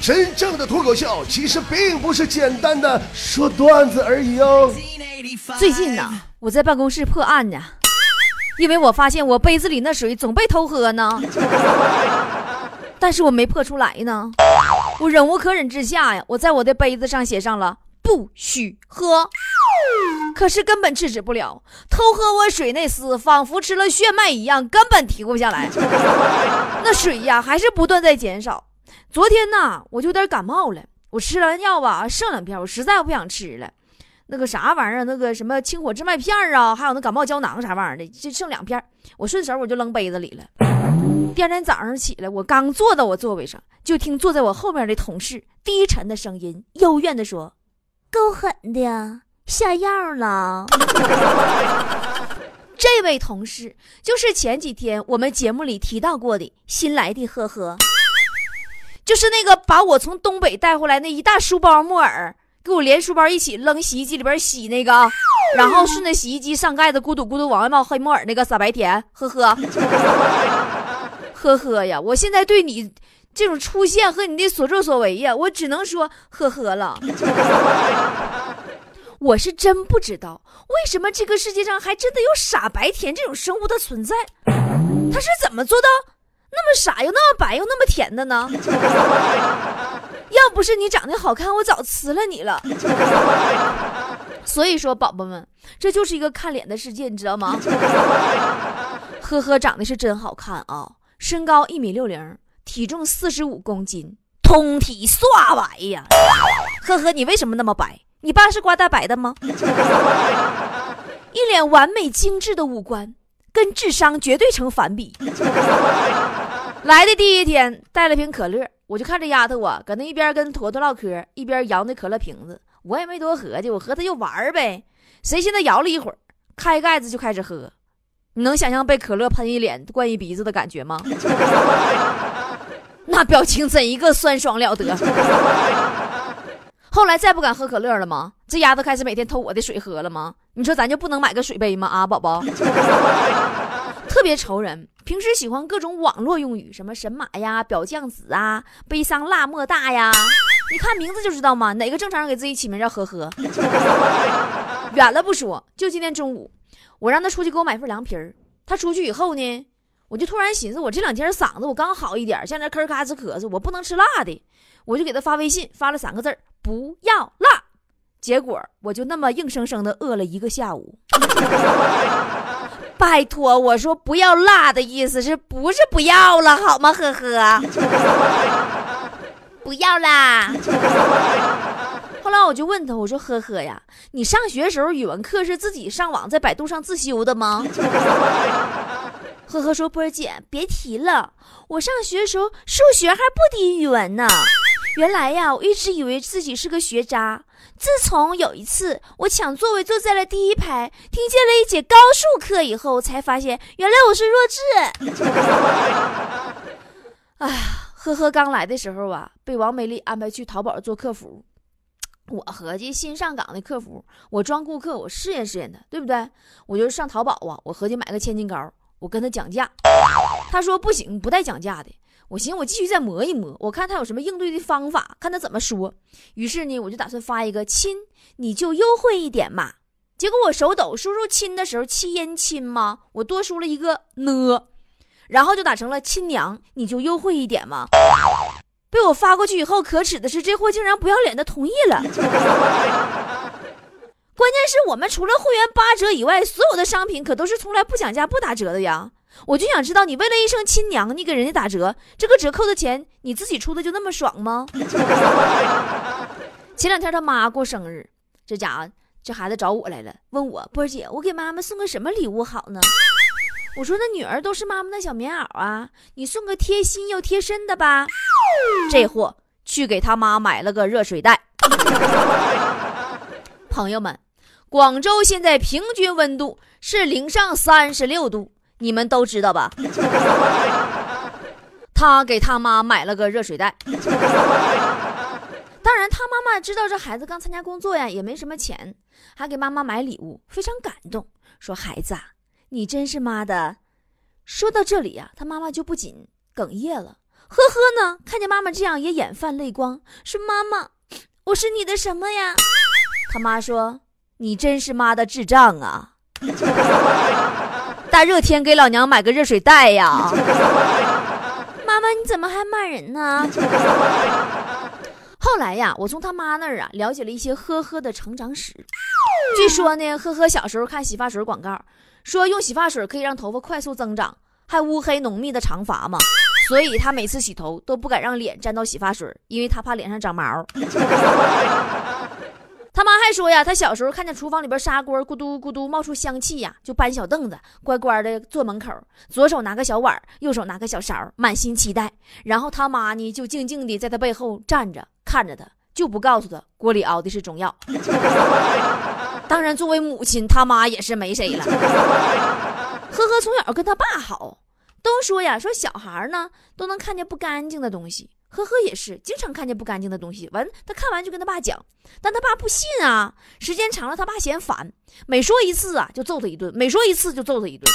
真正的脱口秀其实并不是简单的说段子而已哦。最近呢，我在办公室破案呢，因为我发现我杯子里那水总被偷喝呢，但是我没破出来呢。我忍无可忍之下呀，我在我的杯子上写上了“不许喝”，可是根本制止不了。偷喝我水那厮仿佛吃了血脉一样，根本停不下来。那水呀，还是不断在减少。昨天呢，我就有点感冒了，我吃完药吧，剩两片，我实在不想吃了。那个啥玩意儿，那个什么清火治脉片啊，还有那感冒胶囊啥玩意儿的，就剩两片，我顺手我就扔杯子里了。第二天早上起来，我刚坐到我座位上，就听坐在我后面的同事低沉的声音，幽怨的说：“够狠的，下药了。”这位同事就是前几天我们节目里提到过的新来的呵呵。就是那个把我从东北带回来那一大书包木耳，给我连书包一起扔洗衣机里边洗那个，然后顺着洗衣机上盖子咕嘟咕嘟往外冒黑木耳那个傻白甜，呵呵，呵呵呀！我现在对你这种出现和你的所作所为呀，我只能说呵呵了。我是真不知道为什么这个世界上还真的有傻白甜这种生物的存在，他是怎么做到？那么傻又那么白又那么甜的呢？要不是你长得好看，我早辞了你了。所以说，宝宝们，这就是一个看脸的世界，你知道吗？呵呵，长得是真好看啊！身高一米六零，体重四十五公斤，通体刷白呀！呵呵，你为什么那么白？你爸是刮大白的吗？一脸完美精致的五官。跟智商绝对成反比。来的第一天带了瓶可乐，我就看这丫头啊，搁那一边跟坨坨唠嗑，一边摇那可乐瓶子。我也没多合计，我和她就玩呗。谁现在摇了一会儿，开盖子就开始喝。你能想象被可乐喷一脸、灌一鼻子的感觉吗？那表情怎一个酸爽了得！后来再不敢喝可乐了吗？这丫头开始每天偷我的水喝了吗？你说咱就不能买个水杯吗？啊，宝宝，特别愁人。平时喜欢各种网络用语，什么神马呀、表酱子啊、悲伤辣莫大呀，你看名字就知道嘛。哪个正常人给自己起名叫呵呵？远了不说，就今天中午，我让他出去给我买份凉皮儿。他出去以后呢，我就突然寻思，我这两天嗓子我刚好一点，现在吭咔哧咳嗽，我不能吃辣的，我就给他发微信，发了三个字儿。不要辣，结果我就那么硬生生的饿了一个下午。拜托，我说不要辣的意思是不是不要了好吗？呵呵，不要啦。后来我就问他，我说呵呵呀，你上学时候语文课是自己上网在百度上自修的吗？呵呵说波儿姐别提了，我上学的时候数学还不敌语文呢。原来呀，我一直以为自己是个学渣。自从有一次我抢座位坐在了第一排，听见了一节高数课以后，我才发现原来我是弱智。哎呀，呵呵，刚来的时候啊，被王美丽安排去淘宝做客服。我合计新上岗的客服，我装顾客，我试验试验他，对不对？我就上淘宝啊，我合计买个千金膏，我跟他讲价，他说不行，不带讲价的。我寻思，我继续再磨一磨，我看他有什么应对的方法，看他怎么说。于是呢，我就打算发一个亲，你就优惠一点嘛。结果我手抖输入亲的时候，七音亲吗？我多输了一个呢，然后就打成了亲娘，你就优惠一点嘛。被我发过去以后，可耻的是，这货竟然不要脸的同意了。关键是我们除了会员八折以外，所有的商品可都是从来不讲价、不打折的呀。我就想知道，你为了一声亲娘，你给人家打折，这个折扣的钱你自己出的就那么爽吗？前两天他妈过生日，这家伙这孩子找我来了，问我波儿姐，我给妈妈送个什么礼物好呢？我说那女儿都是妈妈的小棉袄啊，你送个贴心又贴身的吧。这货去给他妈买了个热水袋。朋友们，广州现在平均温度是零上三十六度。你们都知道吧？他给他妈买了个热水袋。当然，他妈妈知道这孩子刚参加工作呀，也没什么钱，还给妈妈买礼物，非常感动，说：“孩子啊，你真是妈的。”说到这里呀，他妈妈就不仅哽咽了，呵呵呢，看见妈妈这样也眼泛泪光，说：“妈妈，我是你的什么呀？”他妈说：“你真是妈的智障啊！大热天给老娘买个热水袋呀！” 妈妈，你怎么还骂人呢？后来呀，我从他妈那儿啊了解了一些呵呵的成长史。据说呢，呵呵小时候看洗发水广告，说用洗发水可以让头发快速增长，还乌黑浓密的长发嘛，所以他每次洗头都不敢让脸沾到洗发水，因为他怕脸上长毛。他妈还说呀，他小时候看见厨房里边砂锅咕嘟咕嘟冒出香气呀，就搬小凳子，乖乖的坐门口，左手拿个小碗，右手拿个小勺，满心期待。然后他妈呢，就静静的在他背后站着看着他，就不告诉他锅里熬的是中药。当然，作为母亲，他妈也是没谁了。呵呵，从小跟他爸好，都说呀，说小孩呢都能看见不干净的东西。呵呵也是，经常看见不干净的东西，完他看完就跟他爸讲，但他爸不信啊。时间长了，他爸嫌烦，每说一次啊就揍他一顿，每说一次就揍他一顿。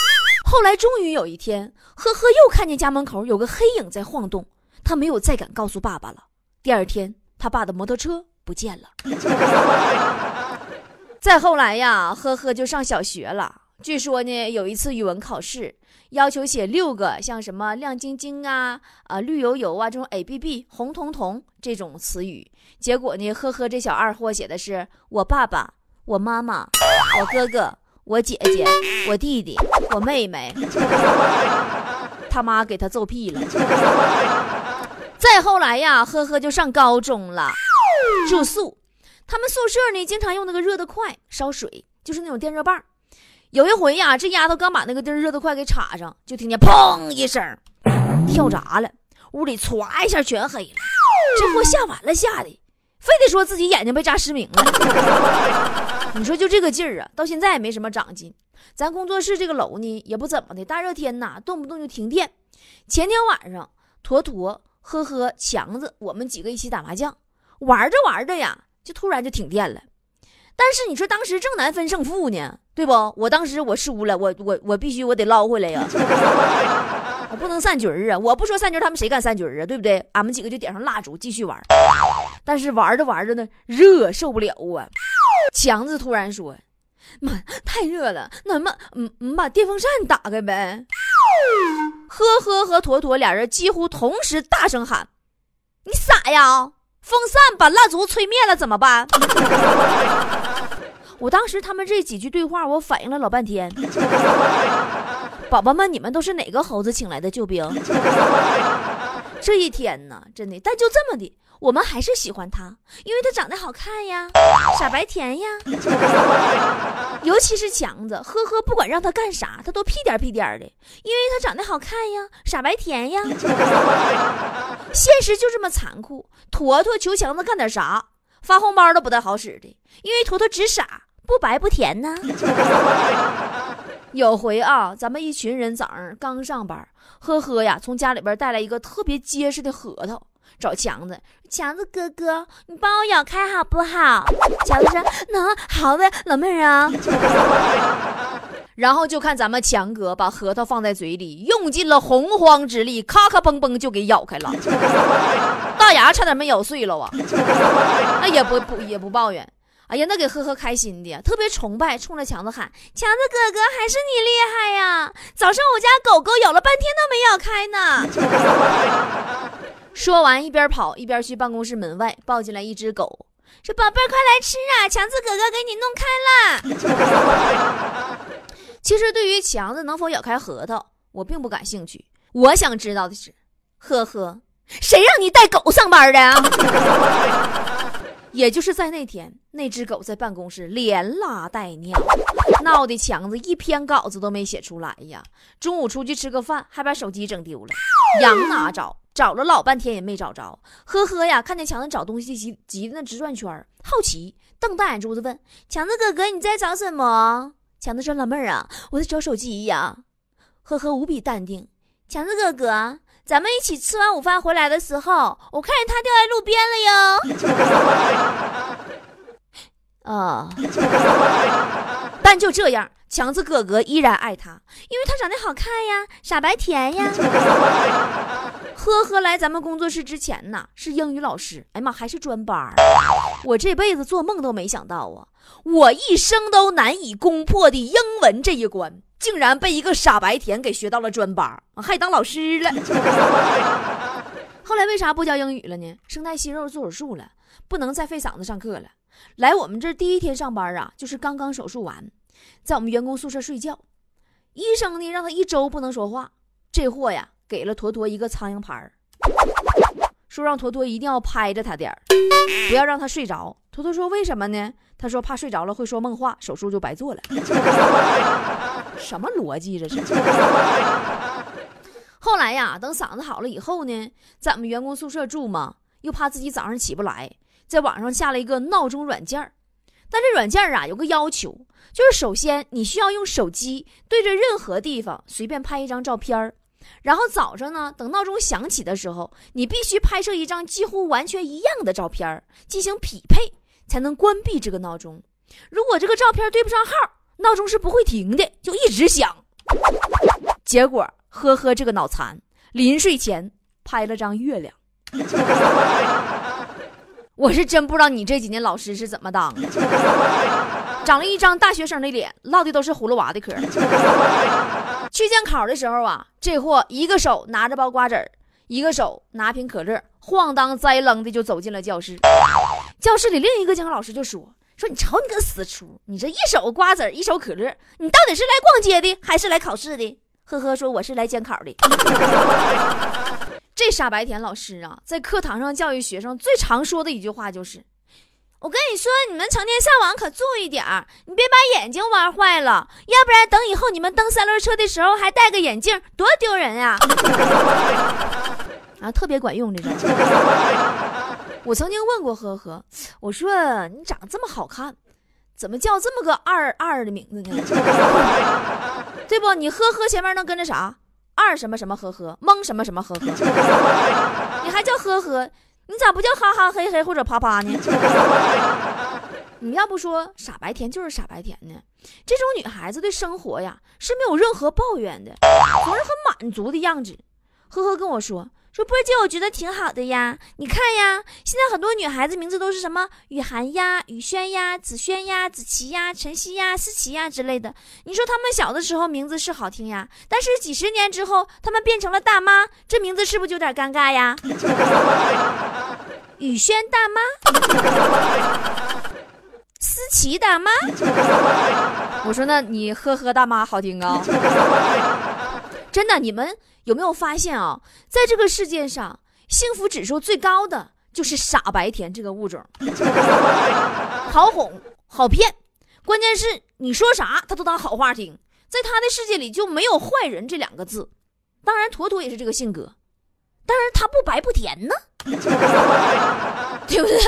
后来终于有一天，呵呵又看见家门口有个黑影在晃动，他没有再敢告诉爸爸了。第二天，他爸的摩托车不见了。再后来呀，呵呵就上小学了。据说呢，有一次语文考试。要求写六个像什么亮晶晶啊、啊绿油油啊这种 A B B 红彤彤这种词语，结果呢，呵呵，这小二货写的是我爸爸、我妈妈、我哥哥、我姐姐、我弟弟、我妹妹，他妈给他揍屁了。再后来呀，呵呵就上高中了，住宿，他们宿舍呢经常用那个热得快烧水，就是那种电热棒。有一回呀，这丫头刚把那个地热得快给插上，就听见砰一声，跳闸了，屋里歘一下全黑了。这货吓完了，吓的非得说自己眼睛被扎失明了。你说就这个劲儿啊，到现在也没什么长进。咱工作室这个楼呢也不怎么的，大热天呐，动不动就停电。前天晚上，坨坨、呵呵、强子，我们几个一起打麻将，玩着玩着呀，就突然就停电了。但是你说当时正难分胜负呢。对不？我当时我输了，我我我必须我得捞回来呀！我不能散局儿啊！我不说散局，他们谁敢散局儿啊？对不对？俺们几个就点上蜡烛继续玩。但是玩着玩着呢，热受不了啊！强子突然说：“妈，太热了，那么嗯嗯，把电风扇打开呗。”呵呵和坨坨俩人几乎同时大声喊：“你傻呀？风扇把蜡烛吹灭了怎么办？” 我当时他们这几句对话，我反应了老半天。宝宝们，你们都是哪个猴子请来的救兵？这一天呢，真的，但就这么的，我们还是喜欢他，因为他长得好看呀，傻白甜呀。尤其是强子，呵呵，不管让他干啥，他都屁颠屁颠的，因为他长得好看呀，傻白甜呀。现实就这么残酷，坨坨求强子干点啥，发红包都不太好使的，因为坨坨直傻。不白不甜呢。有回啊，咱们一群人早上刚上班，呵呵呀，从家里边带来一个特别结实的核桃，找强子。强子哥哥，你帮我咬开好不好？强子说：“能，好的，老妹儿啊。”然后就看咱们强哥把核桃放在嘴里，用尽了洪荒之力，咔咔嘣嘣就给咬开了，大牙差点没咬碎了啊！那也不不也不抱怨。哎呀，那给呵呵开心的，特别崇拜，冲着强子喊：“强子哥哥，还是你厉害呀！早上我家狗狗咬了半天都没咬开呢。”说完，一边跑一边去办公室门外抱进来一只狗，说：“宝贝儿，快来吃啊！强子哥哥给你弄开了。”其实，对于强子能否咬开核桃，我并不感兴趣。我想知道的是，呵呵，谁让你带狗上班的？也就是在那天，那只狗在办公室连拉带尿，闹得强子一篇稿子都没写出来呀。中午出去吃个饭，还把手机整丢了，羊哪找？找了老半天也没找着。呵呵呀，看见强子找东西急急的那直转圈，好奇瞪大眼珠子问强子哥哥你在找什么？强子说老妹儿啊，我在找手机呀。呵呵无比淡定，强子哥哥。咱们一起吃完午饭回来的时候，我看见他掉在路边了哟。啊！但就这样，强子哥哥依然爱他，因为他长得好看呀，傻白甜呀。呵呵，来咱们工作室之前呢，是英语老师，哎呀妈，还是专班我这辈子做梦都没想到啊，我一生都难以攻破的英文这一关，竟然被一个傻白甜给学到了专班，还当老师了。后来为啥不教英语了呢？声带息肉做手术了，不能再费嗓子上课了。来我们这第一天上班啊，就是刚刚手术完，在我们员工宿舍睡觉。医生呢让他一周不能说话。这货呀给了坨坨一个苍蝇拍儿，说让坨坨一定要拍着他点儿，不要让他睡着。坨坨说为什么呢？他说怕睡着了会说梦话，手术就白做了。什么逻辑这是？后来呀，等嗓子好了以后呢，在我们员工宿舍住嘛，又怕自己早上起不来。在网上下了一个闹钟软件但这软件啊有个要求，就是首先你需要用手机对着任何地方随便拍一张照片然后早上呢等闹钟响起的时候，你必须拍摄一张几乎完全一样的照片进行匹配，才能关闭这个闹钟。如果这个照片对不上号，闹钟是不会停的，就一直响。结果呵呵，这个脑残临睡前拍了张月亮。我是真不知道你这几年老师是怎么当的，长了一张大学生的脸，唠的都是葫芦娃的嗑。去监考的时候啊，这货一个手拿着包瓜子儿，一个手拿瓶可乐，晃荡栽楞的就走进了教室。教室里另一个监考老师就说：“说你瞅你个死出，你这一手瓜子，一手可乐，你到底是来逛街的还是来考试的？”呵呵，说我是来监考的。这傻白甜老师啊，在课堂上教育学生最常说的一句话就是：“我跟你说，你们成天上网可注意点儿，你别把眼睛玩坏了，要不然等以后你们蹬三轮车的时候还戴个眼镜，多丢人啊！” 啊，特别管用这招。我曾经问过呵呵，我说你长这么好看，怎么叫这么个二二的名字呢？对不？你呵呵前面能跟着啥？二什么什么呵呵，蒙什么什么呵呵，你还叫呵呵？你咋不叫哈哈嘿嘿或者啪啪呢？你要不说傻白甜就是傻白甜呢？这种女孩子对生活呀是没有任何抱怨的，总是很满足的样子。呵呵跟我说。说波姐，我觉得挺好的呀。你看呀，现在很多女孩子名字都是什么雨涵呀、雨轩呀、子轩呀、子琪呀、晨曦呀、思琪呀之类的。你说她们小的时候名字是好听呀，但是几十年之后，她们变成了大妈，这名字是不是就有点尴尬呀？雨轩大妈，思琪大妈。我说那你呵呵大妈好听啊。真的，你们有没有发现啊？在这个世界上，幸福指数最高的就是傻白甜这个物种，好哄好骗，关键是你说啥他都当好话听，在他的世界里就没有坏人这两个字。当然，坨坨也是这个性格，但是他不白不甜呢，对不对？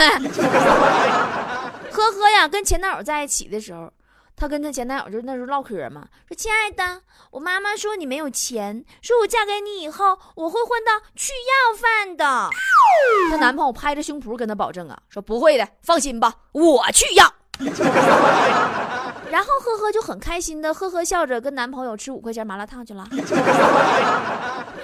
呵呵呀，跟前男友在一起的时候。她跟她前男友就那时候唠嗑嘛，说：“亲爱的，我妈妈说你没有钱，说我嫁给你以后我会混到去要饭的。”她男朋友拍着胸脯跟她保证啊，说：“不会的，放心吧，我去要。”然后呵呵就很开心的呵呵笑着跟男朋友吃五块钱麻辣烫去了。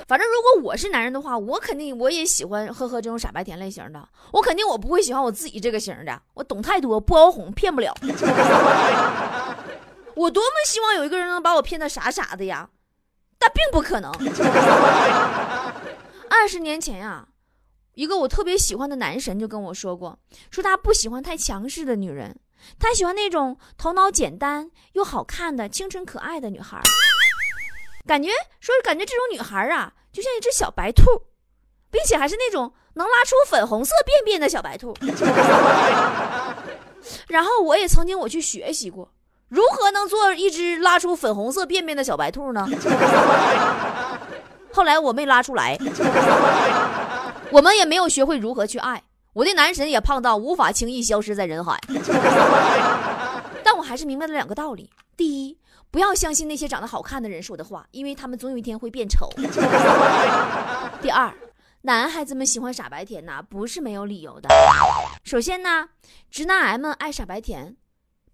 反正如果我是男人的话，我肯定我也喜欢呵呵这种傻白甜类型的。我肯定我不会喜欢我自己这个型的。我懂太多，不好哄，骗不了。我多么希望有一个人能把我骗得傻傻的呀，但并不可能。二十年前呀，一个我特别喜欢的男神就跟我说过，说他不喜欢太强势的女人。他喜欢那种头脑简单又好看的清纯可爱的女孩，感觉说感觉这种女孩啊，就像一只小白兔，并且还是那种能拉出粉红色便便的小白兔。然后我也曾经我去学习过，如何能做一只拉出粉红色便便的小白兔呢？后来我没拉出来，我们也没有学会如何去爱。我的男神也胖到无法轻易消失在人海，但我还是明白了两个道理：第一，不要相信那些长得好看的人说的话，因为他们总有一天会变丑；第二，男孩子们喜欢傻白甜呐，不是没有理由的。首先呢，直男癌们爱傻白甜，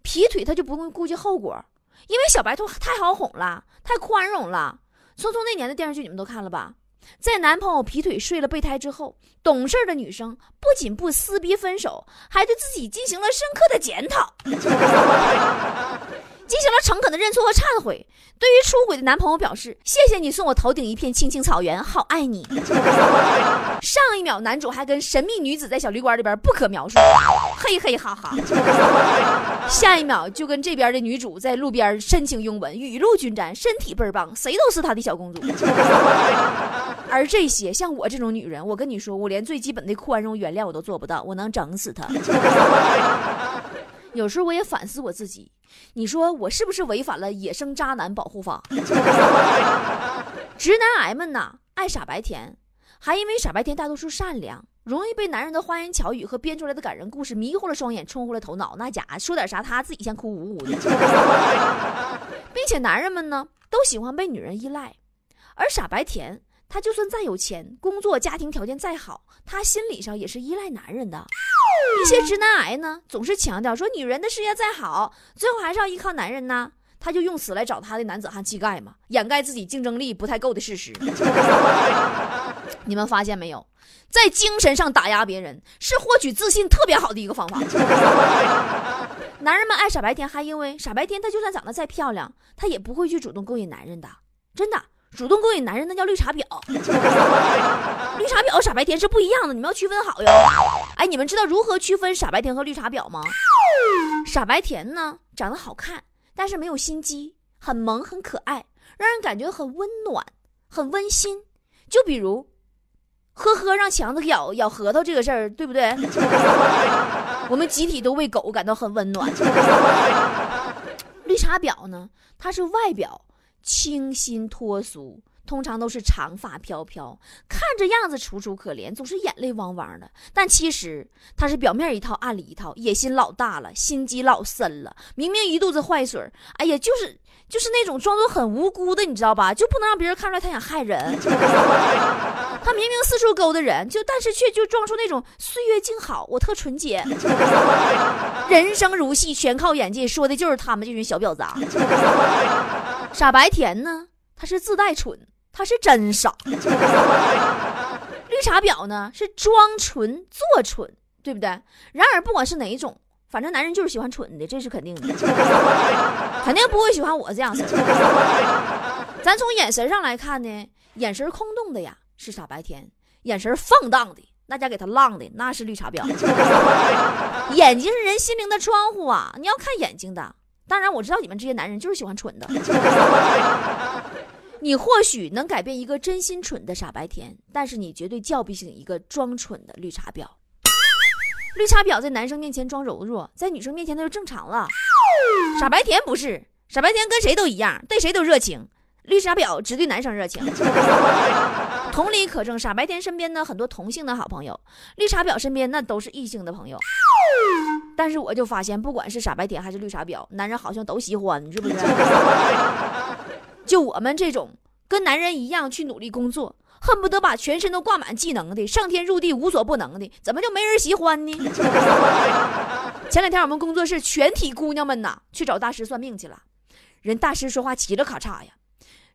劈腿他就不用顾及后果，因为小白兔太好哄了，太宽容了。《匆匆那年》的电视剧你们都看了吧？在男朋友劈腿睡了备胎之后，懂事的女生不仅不撕逼分手，还对自己进行了深刻的检讨。进行了诚恳的认错和忏悔，对于出轨的男朋友表示：“谢谢你送我头顶一片青青草原，好爱你。”上一秒男主还跟神秘女子在小旅馆里边不可描述，嘿嘿哈哈。下一秒就跟这边的女主在路边深情拥吻，雨露均沾，身体倍儿棒，谁都是他的小公主。而这些像我这种女人，我跟你说，我连最基本的宽容原谅我都做不到，我能整死他。有时候我也反思我自己，你说我是不是违反了野生渣男保护法？直男癌们呐，爱傻白甜，还因为傻白甜大多数善良，容易被男人的花言巧语和编出来的感人故事迷糊了双眼，冲昏了头脑。那家伙说点啥，他自己先哭呜呜的。并且男人们呢，都喜欢被女人依赖，而傻白甜，他就算再有钱，工作家庭条件再好，他心理上也是依赖男人的。一些直男癌呢，总是强调说女人的事业再好，最后还是要依靠男人呢。他就用此来找他的男子汉气概嘛，掩盖自己竞争力不太够的事实。你们发现没有，在精神上打压别人是获取自信特别好的一个方法。男人们爱傻白甜，还因为傻白甜她就算长得再漂亮，她也不会去主动勾引男人的，真的。主动勾引男人那叫绿茶婊，绿茶婊和傻白甜是不一样的，你们要区分好哟。哎，你们知道如何区分傻白甜和绿茶婊吗？傻白甜呢，长得好看，但是没有心机，很萌很可爱，让人感觉很温暖，很温馨。就比如，呵呵让强子咬咬核桃这个事儿，对不对？我们集体都为狗感到很温暖。绿茶婊呢，它是外表。清新脱俗，通常都是长发飘飘，看着样子楚楚可怜，总是眼泪汪汪的。但其实他是表面一套，暗里一套，野心老大了，心机老深了。明明一肚子坏水哎呀，就是就是那种装作很无辜的，你知道吧？就不能让别人看出来他想害人。他明明四处勾搭人，就但是却就装出那种岁月静好，我特纯洁，人生如戏，全靠演技，说的就是他们这群小婊子。傻白甜呢，他是自带蠢，他是真傻。绿茶婊呢是装纯做蠢，对不对？然而不管是哪一种，反正男人就是喜欢蠢的，这是肯定的，肯定不会喜欢我这样的咱从眼神上来看呢，眼神空洞的呀是傻白甜，眼神放荡的，那家给他浪的那是绿茶婊。眼睛是人心灵的窗户啊，你要看眼睛的。当然我知道你们这些男人就是喜欢蠢的，你或许能改变一个真心蠢的傻白甜，但是你绝对叫不醒一个装蠢的绿茶婊。绿茶婊在男生面前装柔弱，在女生面前那就正常了。傻白甜不是，傻白甜跟谁都一样，对谁都热情。绿茶婊只对男生热情。同理可证，傻白甜身边呢很多同性的好朋友，绿茶婊身边那都是异性的朋友。但是我就发现，不管是傻白甜还是绿茶婊，男人好像都喜欢，是不是？就我们这种跟男人一样去努力工作，恨不得把全身都挂满技能的，上天入地无所不能的，怎么就没人喜欢呢？前两天我们工作室全体姑娘们呐，去找大师算命去了，人大师说话嘁哩咔嚓呀，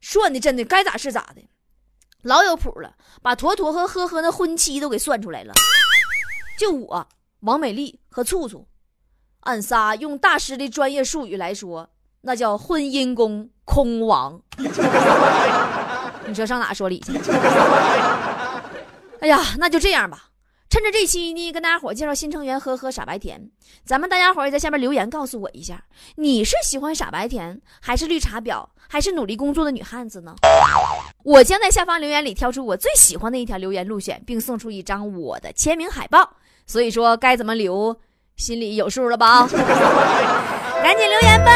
算的真的该咋是咋的，老有谱了，把坨坨和呵呵那婚期都给算出来了，就我。王美丽和醋醋，俺仨用大师的专业术语来说，那叫婚姻宫空亡。你说上哪说理去？哎呀，那就这样吧。趁着这期呢，跟大家伙介绍新成员，呵呵傻白甜。咱们大家伙也在下面留言告诉我一下，你是喜欢傻白甜，还是绿茶婊，还是努力工作的女汉子呢？我将在下方留言里挑出我最喜欢的一条留言入选，并送出一张我的签名海报。所以说该怎么留，心里有数了吧？赶紧留言吧！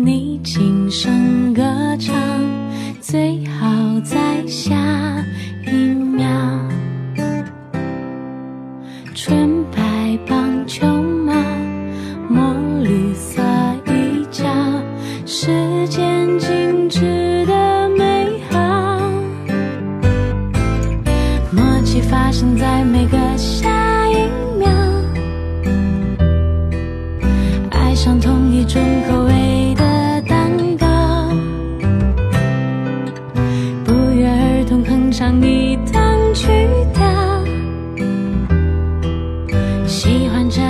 你轻声歌 panjang